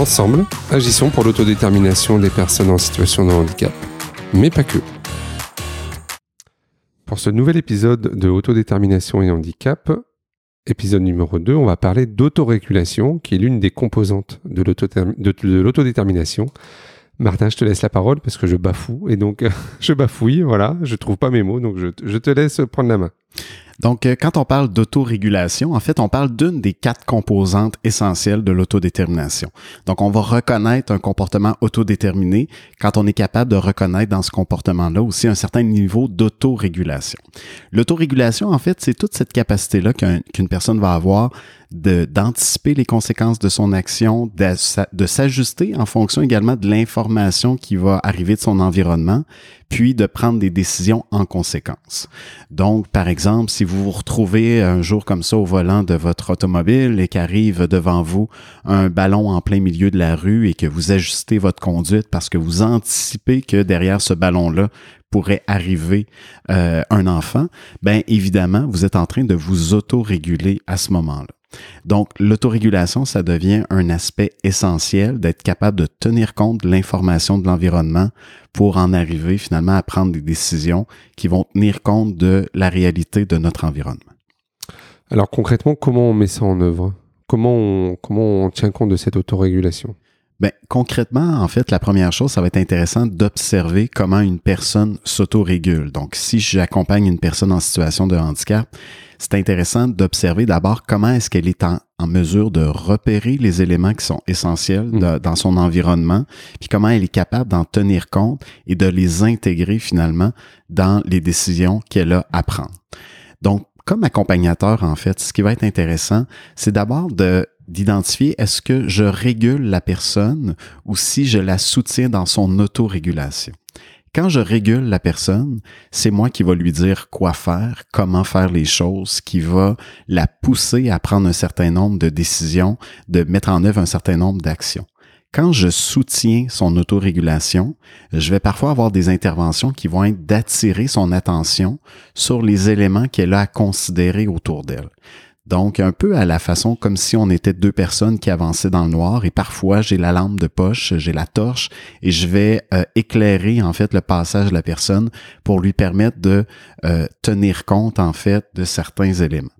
Ensemble, agissons pour l'autodétermination des personnes en situation de handicap, mais pas que. Pour ce nouvel épisode de Autodétermination et handicap, épisode numéro 2, on va parler d'autorégulation, qui est l'une des composantes de l'autodétermination. Martin, je te laisse la parole parce que je bafoue et donc je bafouille, voilà, je trouve pas mes mots, donc je, je te laisse prendre la main. Donc, euh, quand on parle d'autorégulation, en fait, on parle d'une des quatre composantes essentielles de l'autodétermination. Donc, on va reconnaître un comportement autodéterminé quand on est capable de reconnaître dans ce comportement-là aussi un certain niveau d'autorégulation. L'autorégulation, en fait, c'est toute cette capacité-là qu'une personne va avoir d'anticiper les conséquences de son action, de s'ajuster en fonction également de l'information qui va arriver de son environnement, puis de prendre des décisions en conséquence. Donc, par exemple, si vous retrouvez un jour comme ça au volant de votre automobile et qu'arrive devant vous un ballon en plein milieu de la rue et que vous ajustez votre conduite parce que vous anticipez que derrière ce ballon-là pourrait arriver euh, un enfant, ben évidemment, vous êtes en train de vous auto-réguler à ce moment-là. Donc, l'autorégulation, ça devient un aspect essentiel d'être capable de tenir compte de l'information de l'environnement pour en arriver finalement à prendre des décisions qui vont tenir compte de la réalité de notre environnement. Alors concrètement, comment on met ça en œuvre? Comment on, comment on tient compte de cette autorégulation? Ben, concrètement, en fait, la première chose, ça va être intéressant d'observer comment une personne s'autorégule. Donc, si j'accompagne une personne en situation de handicap, c'est intéressant d'observer d'abord comment est-ce qu'elle est en, mesure de repérer les éléments qui sont essentiels mmh. dans son environnement, puis comment elle est capable d'en tenir compte et de les intégrer finalement dans les décisions qu'elle a à prendre. Donc, comme accompagnateur, en fait, ce qui va être intéressant, c'est d'abord de d'identifier est-ce que je régule la personne ou si je la soutiens dans son autorégulation. Quand je régule la personne, c'est moi qui va lui dire quoi faire, comment faire les choses, qui va la pousser à prendre un certain nombre de décisions, de mettre en œuvre un certain nombre d'actions. Quand je soutiens son autorégulation, je vais parfois avoir des interventions qui vont être d'attirer son attention sur les éléments qu'elle a à considérer autour d'elle. Donc, un peu à la façon comme si on était deux personnes qui avançaient dans le noir et parfois j'ai la lampe de poche, j'ai la torche et je vais euh, éclairer en fait le passage de la personne pour lui permettre de euh, tenir compte en fait de certains éléments.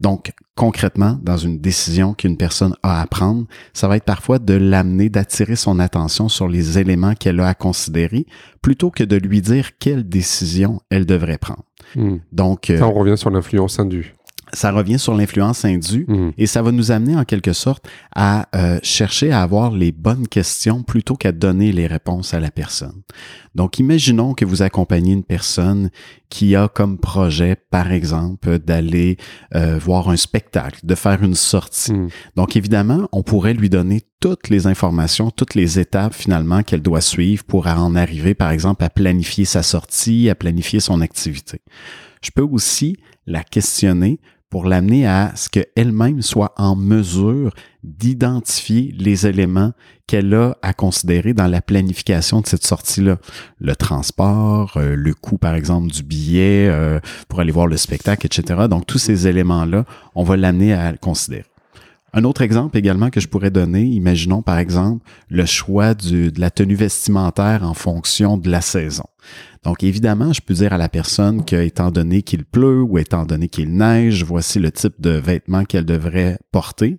Donc, concrètement, dans une décision qu'une personne a à prendre, ça va être parfois de l'amener, d'attirer son attention sur les éléments qu'elle a à considérer, plutôt que de lui dire quelle décision elle devrait prendre. Hmm. Donc, euh, ça, on revient sur l'influence indue ça revient sur l'influence indue mmh. et ça va nous amener en quelque sorte à euh, chercher à avoir les bonnes questions plutôt qu'à donner les réponses à la personne. Donc, imaginons que vous accompagnez une personne qui a comme projet, par exemple, d'aller euh, voir un spectacle, de faire une sortie. Mmh. Donc, évidemment, on pourrait lui donner toutes les informations, toutes les étapes finalement qu'elle doit suivre pour en arriver, par exemple, à planifier sa sortie, à planifier son activité. Je peux aussi la questionner pour l'amener à ce qu'elle-même soit en mesure d'identifier les éléments qu'elle a à considérer dans la planification de cette sortie-là. Le transport, euh, le coût, par exemple, du billet euh, pour aller voir le spectacle, etc. Donc, tous ces éléments-là, on va l'amener à le considérer. Un autre exemple également que je pourrais donner, imaginons par exemple le choix de la tenue vestimentaire en fonction de la saison. Donc évidemment, je peux dire à la personne que étant donné qu'il pleut ou étant donné qu'il neige, voici le type de vêtements qu'elle devrait porter.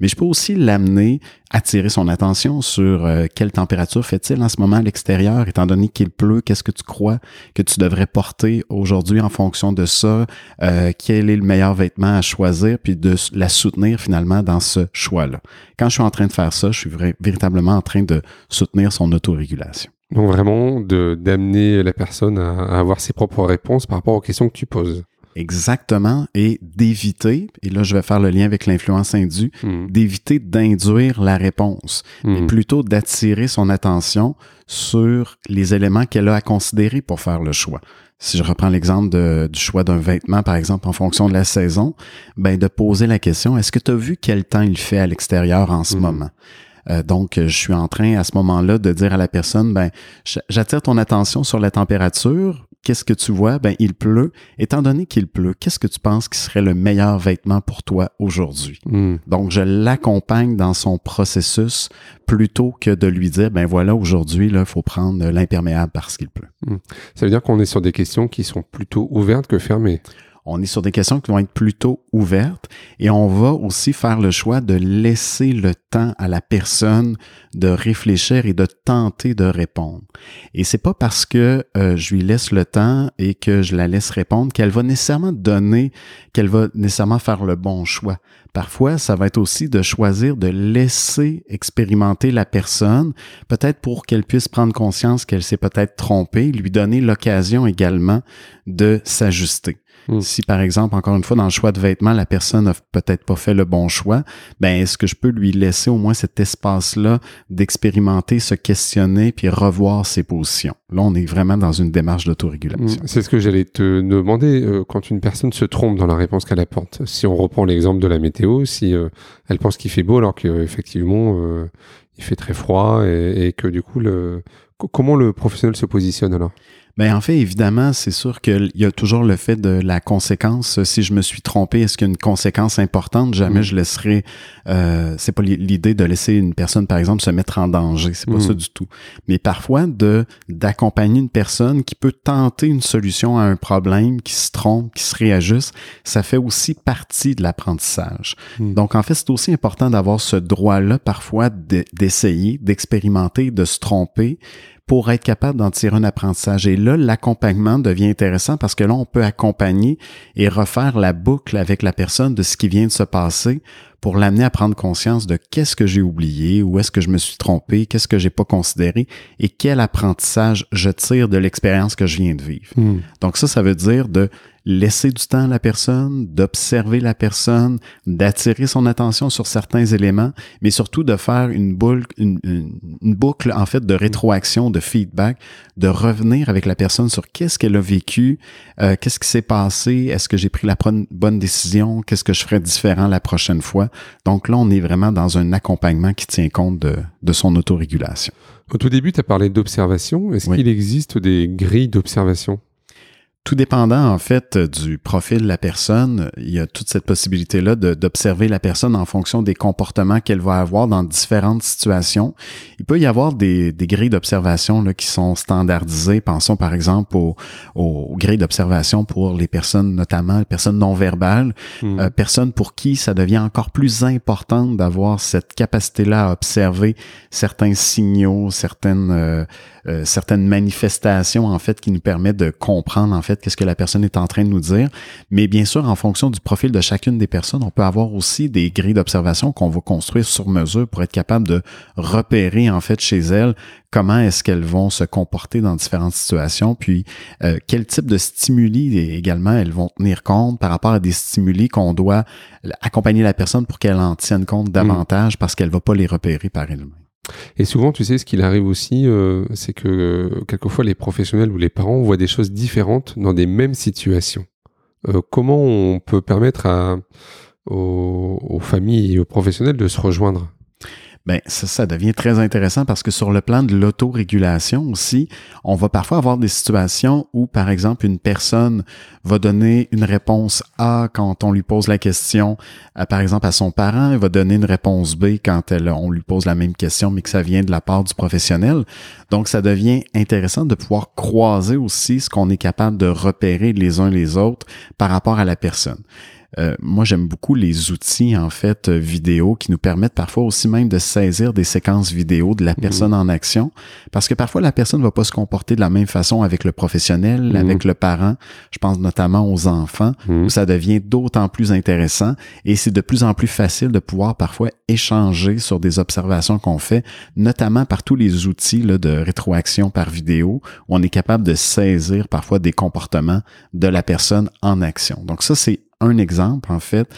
Mais je peux aussi l'amener, attirer son attention sur euh, quelle température fait-il en ce moment à l'extérieur, étant donné qu'il pleut, qu'est-ce que tu crois que tu devrais porter aujourd'hui en fonction de ça, euh, quel est le meilleur vêtement à choisir, puis de la soutenir finalement dans ce choix-là. Quand je suis en train de faire ça, je suis véritablement en train de soutenir son autorégulation. Donc vraiment d'amener la personne à, avoir ses propres réponses par rapport aux questions que tu poses. Exactement, et d'éviter, et là je vais faire le lien avec l'influence indue, hmm. d'éviter d'induire la réponse, mais hmm. plutôt d'attirer son attention sur les éléments qu'elle a à considérer pour faire le choix. Si je reprends l'exemple du choix d'un vêtement, par exemple, en fonction de la saison, ben de poser la question, est-ce que tu as vu quel temps il fait à l'extérieur en ce hmm. moment? Euh, donc, je suis en train à ce moment-là de dire à la personne, ben, j'attire ton attention sur la température. Qu'est-ce que tu vois? Ben, il pleut. Étant donné qu'il pleut, qu'est-ce que tu penses qui serait le meilleur vêtement pour toi aujourd'hui? Hmm. Donc, je l'accompagne dans son processus plutôt que de lui dire, ben voilà, aujourd'hui, il faut prendre l'imperméable parce qu'il pleut. Hmm. Ça veut dire qu'on est sur des questions qui sont plutôt ouvertes que fermées. On est sur des questions qui vont être plutôt ouvertes et on va aussi faire le choix de laisser le temps à la personne de réfléchir et de tenter de répondre. Et c'est pas parce que euh, je lui laisse le temps et que je la laisse répondre qu'elle va nécessairement donner, qu'elle va nécessairement faire le bon choix. Parfois, ça va être aussi de choisir de laisser expérimenter la personne, peut-être pour qu'elle puisse prendre conscience qu'elle s'est peut-être trompée, lui donner l'occasion également de s'ajuster. Hmm. Si par exemple, encore une fois, dans le choix de vêtements, la personne n'a peut-être pas fait le bon choix, ben est-ce que je peux lui laisser au moins cet espace-là d'expérimenter, se questionner, puis revoir ses positions? Là, on est vraiment dans une démarche d'autorégulation. Hmm. C'est ce que j'allais te demander euh, quand une personne se trompe dans la réponse qu'elle apporte. Si on reprend l'exemple de la météo, si euh, elle pense qu'il fait beau alors qu'effectivement euh, il fait très froid et, et que du coup le comment le professionnel se positionne alors? Ben en fait, évidemment, c'est sûr qu'il y a toujours le fait de la conséquence. Si je me suis trompé, est-ce qu'il y a une conséquence importante? Jamais mm. je laisserai. Euh, c'est pas l'idée de laisser une personne, par exemple, se mettre en danger. C'est pas mm. ça du tout. Mais parfois, de d'accompagner une personne qui peut tenter une solution à un problème, qui se trompe, qui se réajuste, ça fait aussi partie de l'apprentissage. Mm. Donc, en fait, c'est aussi important d'avoir ce droit-là, parfois, d'essayer, d'expérimenter, de se tromper pour être capable d'en tirer un apprentissage. Et là, l'accompagnement devient intéressant parce que là, on peut accompagner et refaire la boucle avec la personne de ce qui vient de se passer pour l'amener à prendre conscience de qu'est-ce que j'ai oublié, où est-ce que je me suis trompé, qu'est-ce que j'ai pas considéré et quel apprentissage je tire de l'expérience que je viens de vivre. Hmm. Donc ça, ça veut dire de laisser du temps à la personne, d'observer la personne, d'attirer son attention sur certains éléments, mais surtout de faire une boucle, une, boucle en fait de rétroaction, de feedback, de revenir avec la personne sur qu'est-ce qu'elle a vécu, euh, qu'est-ce qui s'est passé, est-ce que j'ai pris la bonne décision, qu'est-ce que je ferais différent la prochaine fois. Donc là, on est vraiment dans un accompagnement qui tient compte de, de son autorégulation. Au tout début, tu as parlé d'observation. Est-ce qu'il existe des grilles d'observation? Tout dépendant, en fait, du profil de la personne, il y a toute cette possibilité-là d'observer la personne en fonction des comportements qu'elle va avoir dans différentes situations. Il peut y avoir des, des grilles d'observation qui sont standardisées. Pensons par exemple aux, aux grilles d'observation pour les personnes, notamment les personnes non verbales, hmm. euh, personnes pour qui ça devient encore plus important d'avoir cette capacité-là à observer certains signaux, certaines... Euh, euh, certaines manifestations en fait qui nous permettent de comprendre en fait qu'est-ce que la personne est en train de nous dire. Mais bien sûr, en fonction du profil de chacune des personnes, on peut avoir aussi des grilles d'observation qu'on va construire sur mesure pour être capable de repérer en fait chez elles comment est-ce qu'elles vont se comporter dans différentes situations, puis euh, quel type de stimuli également elles vont tenir compte par rapport à des stimuli qu'on doit accompagner la personne pour qu'elle en tienne compte davantage parce qu'elle va pas les repérer par elle-même. Et souvent, tu sais, ce qu'il arrive aussi, euh, c'est que euh, quelquefois les professionnels ou les parents voient des choses différentes dans des mêmes situations. Euh, comment on peut permettre aux familles et aux professionnels de se rejoindre? Ben ça, ça devient très intéressant parce que sur le plan de l'autorégulation aussi, on va parfois avoir des situations où, par exemple, une personne va donner une réponse A quand on lui pose la question, par exemple, à son parent, elle va donner une réponse B quand elle, on lui pose la même question, mais que ça vient de la part du professionnel. Donc, ça devient intéressant de pouvoir croiser aussi ce qu'on est capable de repérer les uns les autres par rapport à la personne. Euh, moi j'aime beaucoup les outils en fait euh, vidéo qui nous permettent parfois aussi même de saisir des séquences vidéo de la mhm. personne en action parce que parfois la personne va pas se comporter de la même façon avec le professionnel, mhm. avec le parent. Je pense notamment aux enfants mhm. où ça devient d'autant plus intéressant et c'est de plus en plus facile de pouvoir parfois échanger sur des observations qu'on fait, notamment par tous les outils là, de rétroaction par vidéo où on est capable de saisir parfois des comportements de la personne en action. Donc ça c'est un exemple, en fait,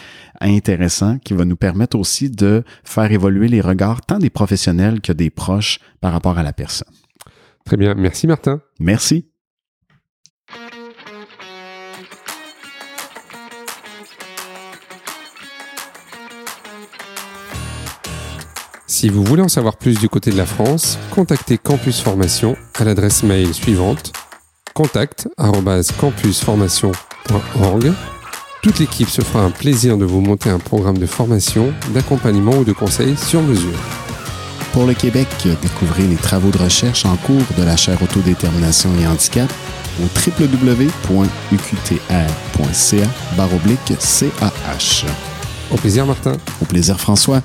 intéressant qui va nous permettre aussi de faire évoluer les regards tant des professionnels que des proches par rapport à la personne. Très bien. Merci, Martin. Merci. Si vous voulez en savoir plus du côté de la France, contactez Campus Formation à l'adresse mail suivante contact@campusformation.org toute l'équipe se fera un plaisir de vous monter un programme de formation, d'accompagnement ou de conseil sur mesure. Pour le Québec, découvrez les travaux de recherche en cours de la chaire Autodétermination et Handicap au www.uqtr.ca CAH. Au plaisir Martin. Au plaisir François.